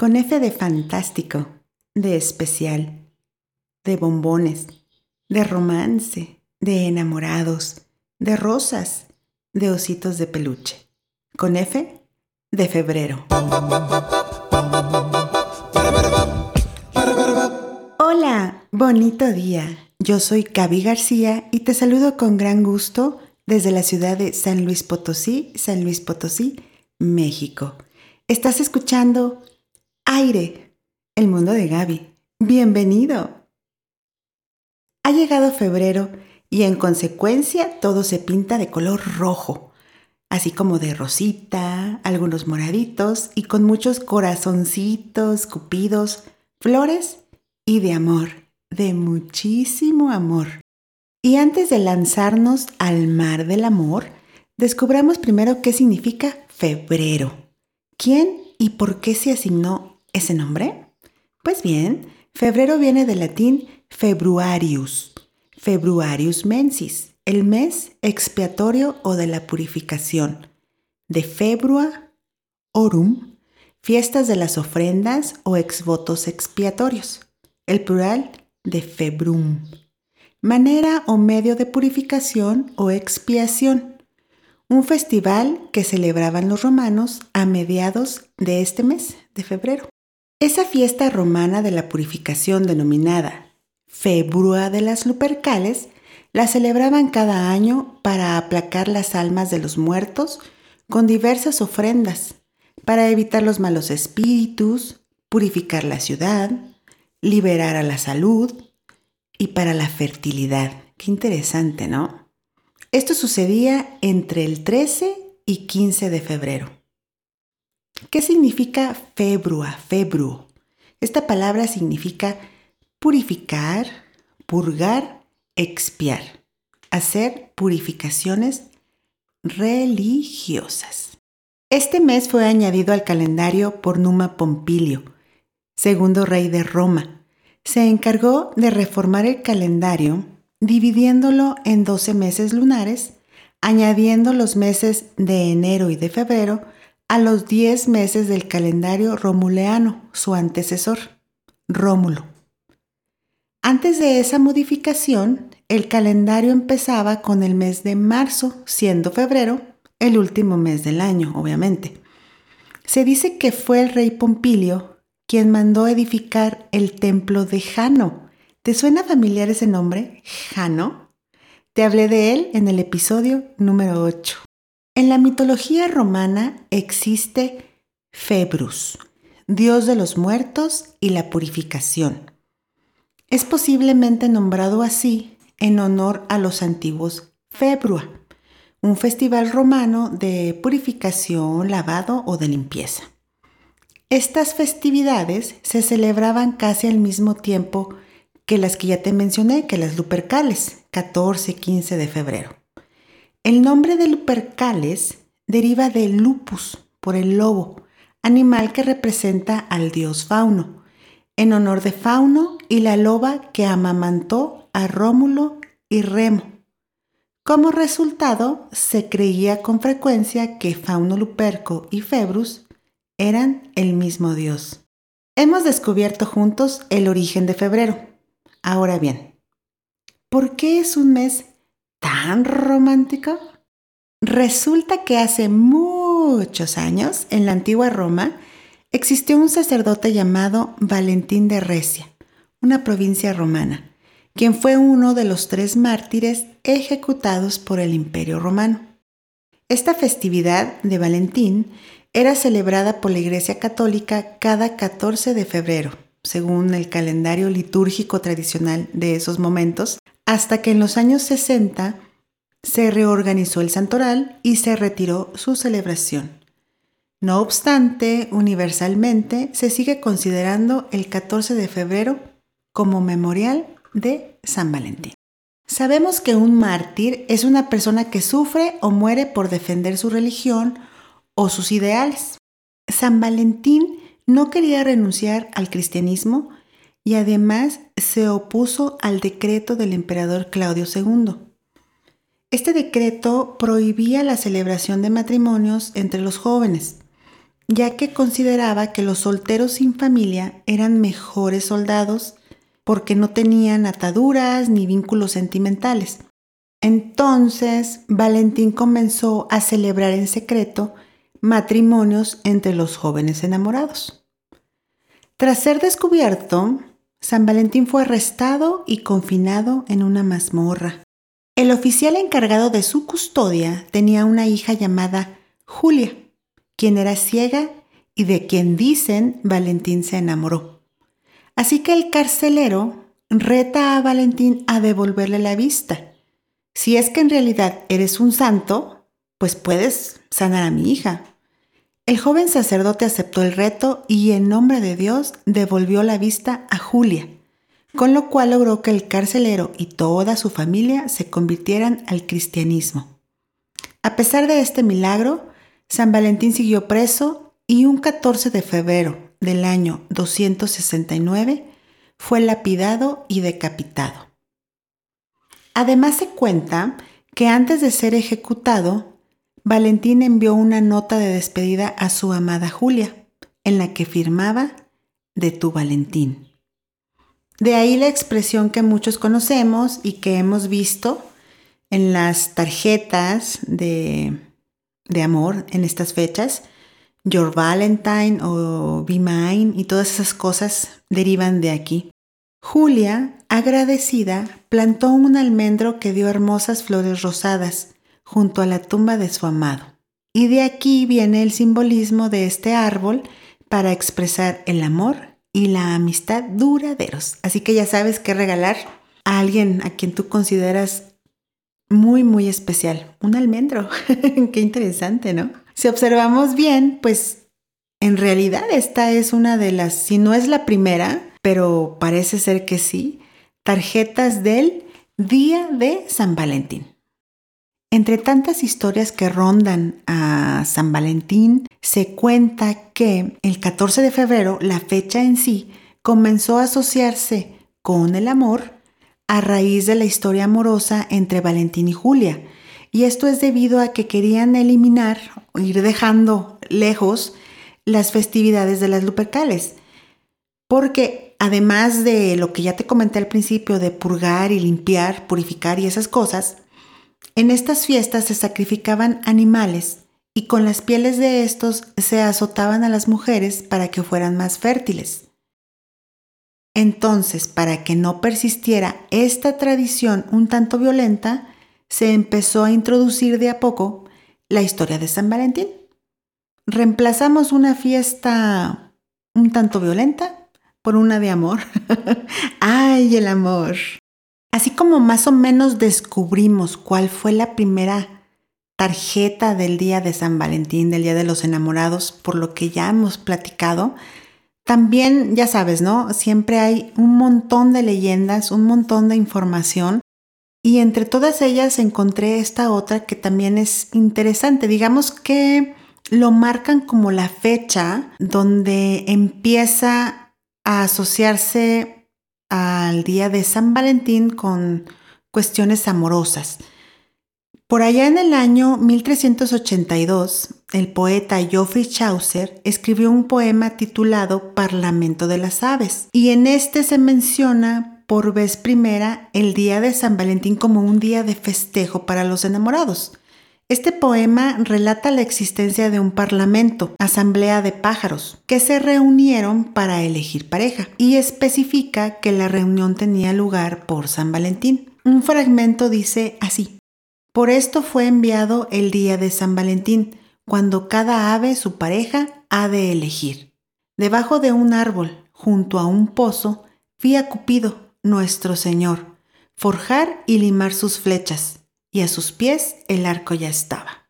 con F de fantástico, de especial, de bombones, de romance, de enamorados, de rosas, de ositos de peluche. Con F de febrero. Hola, bonito día. Yo soy Gaby García y te saludo con gran gusto desde la ciudad de San Luis Potosí, San Luis Potosí, México. Estás escuchando Aire, el mundo de Gaby. Bienvenido. Ha llegado febrero y en consecuencia todo se pinta de color rojo, así como de rosita, algunos moraditos y con muchos corazoncitos, cupidos, flores y de amor, de muchísimo amor. Y antes de lanzarnos al mar del amor, descubramos primero qué significa febrero. ¿Quién y por qué se asignó ese nombre? Pues bien, febrero viene del latín februarius, februarius mensis, el mes expiatorio o de la purificación, de februa, orum, fiestas de las ofrendas o exvotos expiatorios, el plural de februm manera o medio de purificación o expiación, un festival que celebraban los romanos a mediados de este mes de febrero. Esa fiesta romana de la purificación denominada Februa de las Lupercales la celebraban cada año para aplacar las almas de los muertos con diversas ofrendas, para evitar los malos espíritus, purificar la ciudad, liberar a la salud, y para la fertilidad. Qué interesante, ¿no? Esto sucedía entre el 13 y 15 de febrero. ¿Qué significa februa, februo? Esta palabra significa purificar, purgar, expiar, hacer purificaciones religiosas. Este mes fue añadido al calendario por Numa Pompilio, segundo rey de Roma, se encargó de reformar el calendario dividiéndolo en 12 meses lunares, añadiendo los meses de enero y de febrero a los 10 meses del calendario romuleano, su antecesor, Rómulo. Antes de esa modificación, el calendario empezaba con el mes de marzo, siendo febrero el último mes del año, obviamente. Se dice que fue el rey Pompilio quien mandó edificar el templo de Jano. ¿Te suena familiar ese nombre? Jano. Te hablé de él en el episodio número 8. En la mitología romana existe Februs, dios de los muertos y la purificación. Es posiblemente nombrado así en honor a los antiguos Februa, un festival romano de purificación, lavado o de limpieza. Estas festividades se celebraban casi al mismo tiempo que las que ya te mencioné, que las Lupercales, 14 15 de febrero. El nombre de Lupercales deriva de lupus, por el lobo, animal que representa al dios Fauno, en honor de Fauno y la loba que amamantó a Rómulo y Remo. Como resultado, se creía con frecuencia que Fauno Luperco y Februs eran el mismo Dios. Hemos descubierto juntos el origen de febrero. Ahora bien, ¿por qué es un mes tan romántico? Resulta que hace muchos años, en la antigua Roma, existió un sacerdote llamado Valentín de Recia, una provincia romana, quien fue uno de los tres mártires ejecutados por el Imperio Romano. Esta festividad de Valentín era celebrada por la Iglesia Católica cada 14 de febrero, según el calendario litúrgico tradicional de esos momentos, hasta que en los años 60 se reorganizó el santoral y se retiró su celebración. No obstante, universalmente se sigue considerando el 14 de febrero como memorial de San Valentín. Sabemos que un mártir es una persona que sufre o muere por defender su religión o sus ideales. San Valentín no quería renunciar al cristianismo y además se opuso al decreto del emperador Claudio II. Este decreto prohibía la celebración de matrimonios entre los jóvenes ya que consideraba que los solteros sin familia eran mejores soldados porque no tenían ataduras ni vínculos sentimentales. Entonces, Valentín comenzó a celebrar en secreto matrimonios entre los jóvenes enamorados. Tras ser descubierto, San Valentín fue arrestado y confinado en una mazmorra. El oficial encargado de su custodia tenía una hija llamada Julia, quien era ciega y de quien dicen Valentín se enamoró. Así que el carcelero reta a Valentín a devolverle la vista. Si es que en realidad eres un santo, pues puedes sanar a mi hija. El joven sacerdote aceptó el reto y en nombre de Dios devolvió la vista a Julia, con lo cual logró que el carcelero y toda su familia se convirtieran al cristianismo. A pesar de este milagro, San Valentín siguió preso y un 14 de febrero del año 269 fue lapidado y decapitado. Además se cuenta que antes de ser ejecutado, Valentín envió una nota de despedida a su amada Julia, en la que firmaba de tu Valentín. De ahí la expresión que muchos conocemos y que hemos visto en las tarjetas de, de amor en estas fechas. Your Valentine o Be Mine y todas esas cosas derivan de aquí. Julia, agradecida, plantó un almendro que dio hermosas flores rosadas junto a la tumba de su amado. Y de aquí viene el simbolismo de este árbol para expresar el amor y la amistad duraderos. Así que ya sabes qué regalar a alguien a quien tú consideras muy, muy especial. Un almendro. qué interesante, ¿no? Si observamos bien, pues en realidad esta es una de las, si no es la primera, pero parece ser que sí, tarjetas del Día de San Valentín. Entre tantas historias que rondan a San Valentín, se cuenta que el 14 de febrero, la fecha en sí, comenzó a asociarse con el amor a raíz de la historia amorosa entre Valentín y Julia. Y esto es debido a que querían eliminar o ir dejando lejos las festividades de las Lupercales. Porque además de lo que ya te comenté al principio de purgar y limpiar, purificar y esas cosas, en estas fiestas se sacrificaban animales y con las pieles de estos se azotaban a las mujeres para que fueran más fértiles. Entonces, para que no persistiera esta tradición un tanto violenta, se empezó a introducir de a poco la historia de San Valentín. Reemplazamos una fiesta un tanto violenta por una de amor. ¡Ay, el amor! Así como más o menos descubrimos cuál fue la primera tarjeta del día de San Valentín, del Día de los Enamorados, por lo que ya hemos platicado, también, ya sabes, ¿no? Siempre hay un montón de leyendas, un montón de información y entre todas ellas encontré esta otra que también es interesante. Digamos que lo marcan como la fecha donde empieza a asociarse al día de San Valentín con cuestiones amorosas. Por allá en el año 1382, el poeta Geoffrey Chaucer escribió un poema titulado Parlamento de las Aves, y en este se menciona por vez primera el día de San Valentín como un día de festejo para los enamorados. Este poema relata la existencia de un parlamento, asamblea de pájaros, que se reunieron para elegir pareja y especifica que la reunión tenía lugar por San Valentín. Un fragmento dice así, por esto fue enviado el día de San Valentín, cuando cada ave su pareja ha de elegir. Debajo de un árbol, junto a un pozo, vi a Cupido, nuestro Señor, forjar y limar sus flechas y a sus pies el arco ya estaba.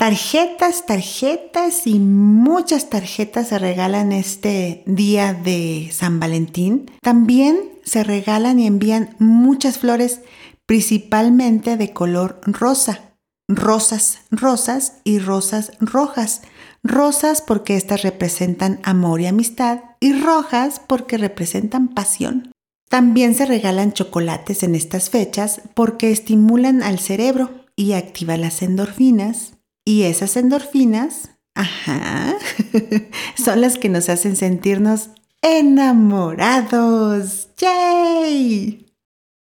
Tarjetas, tarjetas y muchas tarjetas se regalan este día de San Valentín. También se regalan y envían muchas flores, principalmente de color rosa. Rosas, rosas y rosas rojas. Rosas porque estas representan amor y amistad y rojas porque representan pasión. También se regalan chocolates en estas fechas porque estimulan al cerebro y activan las endorfinas y esas endorfinas Ajá. Son las que nos hacen sentirnos enamorados. ¡Yay!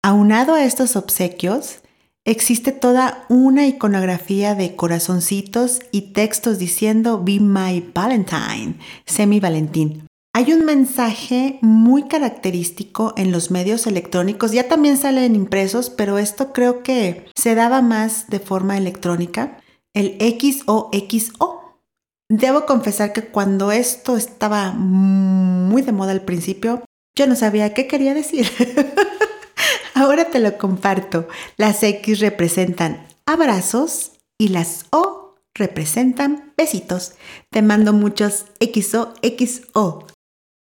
Aunado a estos obsequios, existe toda una iconografía de corazoncitos y textos diciendo Be my Valentine, semi Valentín. Hay un mensaje muy característico en los medios electrónicos, ya también salen impresos, pero esto creo que se daba más de forma electrónica, el XOXO. Debo confesar que cuando esto estaba muy de moda al principio, yo no sabía qué quería decir. Ahora te lo comparto. Las X representan abrazos y las O representan besitos. Te mando muchos XOXO.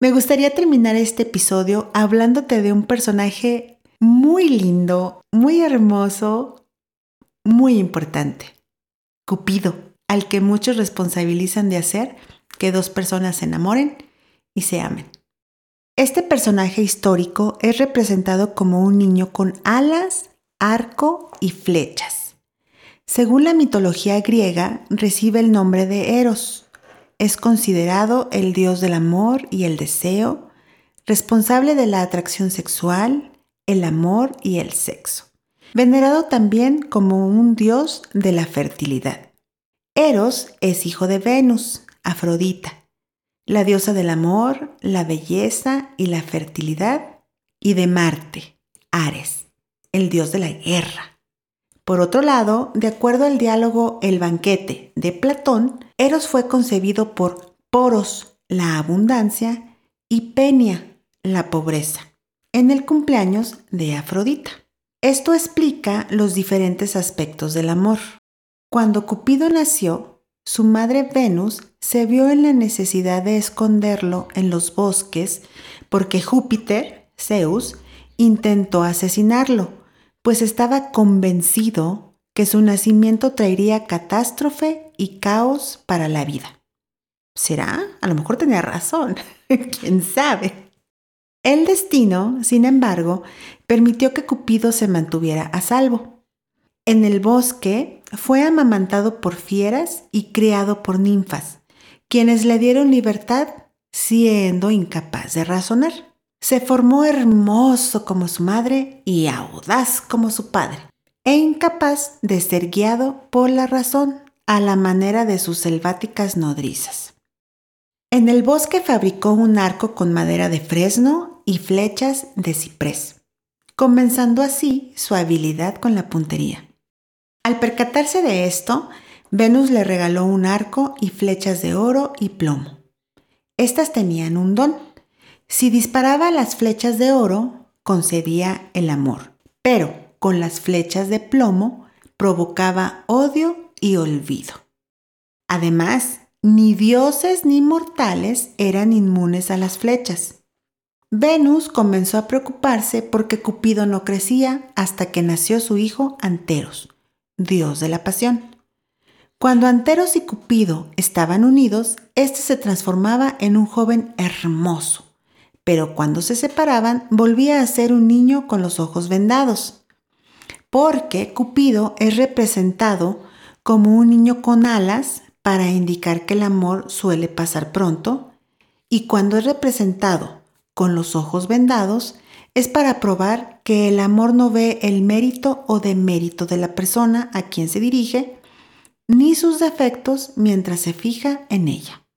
Me gustaría terminar este episodio hablándote de un personaje muy lindo, muy hermoso, muy importante. Cupido, al que muchos responsabilizan de hacer que dos personas se enamoren y se amen. Este personaje histórico es representado como un niño con alas, arco y flechas. Según la mitología griega, recibe el nombre de Eros, es considerado el dios del amor y el deseo, responsable de la atracción sexual, el amor y el sexo. Venerado también como un dios de la fertilidad. Eros es hijo de Venus, Afrodita, la diosa del amor, la belleza y la fertilidad, y de Marte, Ares, el dios de la guerra. Por otro lado, de acuerdo al diálogo El banquete de Platón, Eros fue concebido por Poros, la abundancia, y Penia, la pobreza, en el cumpleaños de Afrodita. Esto explica los diferentes aspectos del amor. Cuando Cupido nació, su madre Venus se vio en la necesidad de esconderlo en los bosques porque Júpiter, Zeus, intentó asesinarlo pues estaba convencido que su nacimiento traería catástrofe y caos para la vida. ¿Será? A lo mejor tenía razón. ¿Quién sabe? El destino, sin embargo, permitió que Cupido se mantuviera a salvo. En el bosque fue amamantado por fieras y criado por ninfas, quienes le dieron libertad siendo incapaz de razonar. Se formó hermoso como su madre y audaz como su padre, e incapaz de ser guiado por la razón a la manera de sus selváticas nodrizas. En el bosque fabricó un arco con madera de fresno y flechas de ciprés, comenzando así su habilidad con la puntería. Al percatarse de esto, Venus le regaló un arco y flechas de oro y plomo. Estas tenían un don si disparaba las flechas de oro, concedía el amor, pero con las flechas de plomo provocaba odio y olvido. Además, ni dioses ni mortales eran inmunes a las flechas. Venus comenzó a preocuparse porque Cupido no crecía hasta que nació su hijo Anteros, dios de la pasión. Cuando Anteros y Cupido estaban unidos, éste se transformaba en un joven hermoso, pero cuando se separaban volvía a ser un niño con los ojos vendados. Porque Cupido es representado como un niño con alas para indicar que el amor suele pasar pronto, y cuando es representado con los ojos vendados, es para probar que el amor no ve el mérito o demérito de la persona a quien se dirige, ni sus defectos mientras se fija en ella.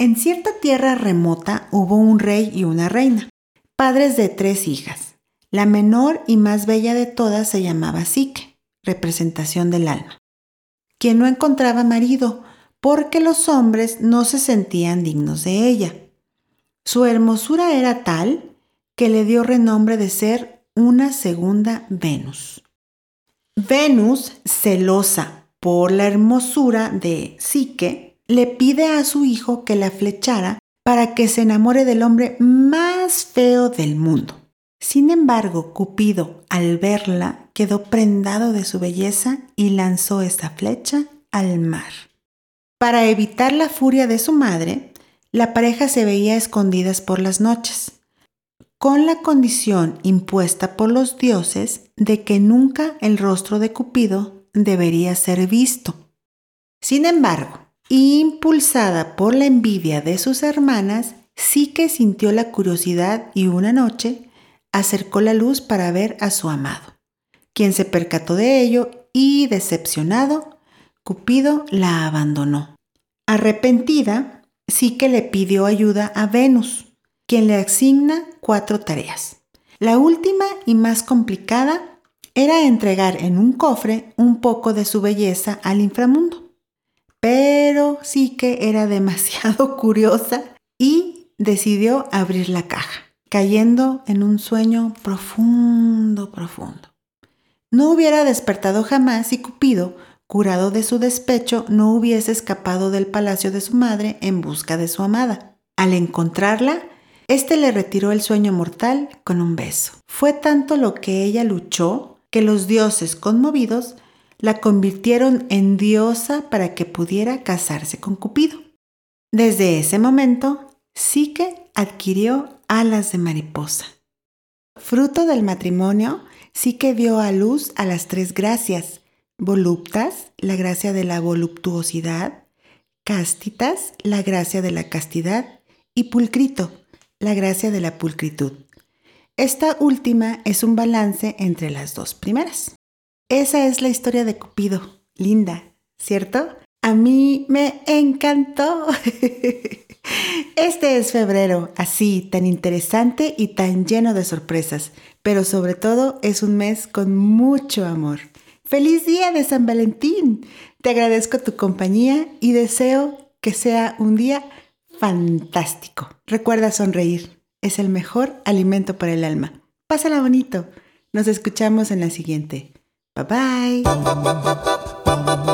En cierta tierra remota hubo un rey y una reina, padres de tres hijas. La menor y más bella de todas se llamaba Psique, representación del alma, quien no encontraba marido porque los hombres no se sentían dignos de ella. Su hermosura era tal que le dio renombre de ser una segunda Venus. Venus, celosa por la hermosura de Psique, le pide a su hijo que la flechara para que se enamore del hombre más feo del mundo. Sin embargo, Cupido, al verla, quedó prendado de su belleza y lanzó esa flecha al mar. Para evitar la furia de su madre, la pareja se veía escondidas por las noches, con la condición impuesta por los dioses de que nunca el rostro de Cupido debería ser visto. Sin embargo, Impulsada por la envidia de sus hermanas, sí que sintió la curiosidad y una noche acercó la luz para ver a su amado, quien se percató de ello y, decepcionado, Cupido la abandonó. Arrepentida, sí que le pidió ayuda a Venus, quien le asigna cuatro tareas. La última y más complicada era entregar en un cofre un poco de su belleza al inframundo. Pero sí que era demasiado curiosa y decidió abrir la caja, cayendo en un sueño profundo, profundo. No hubiera despertado jamás si Cupido, curado de su despecho, no hubiese escapado del palacio de su madre en busca de su amada. Al encontrarla, éste le retiró el sueño mortal con un beso. Fue tanto lo que ella luchó que los dioses conmovidos la convirtieron en diosa para que pudiera casarse con Cupido. Desde ese momento, Psique adquirió alas de mariposa. Fruto del matrimonio, Psique dio a luz a las tres gracias, voluptas, la gracia de la voluptuosidad, castitas, la gracia de la castidad, y pulcrito, la gracia de la pulcritud. Esta última es un balance entre las dos primeras. Esa es la historia de Cupido. Linda, ¿cierto? A mí me encantó. Este es febrero, así, tan interesante y tan lleno de sorpresas, pero sobre todo es un mes con mucho amor. ¡Feliz día de San Valentín! Te agradezco tu compañía y deseo que sea un día fantástico. Recuerda sonreír es el mejor alimento para el alma. Pásala bonito. Nos escuchamos en la siguiente. Bye bye.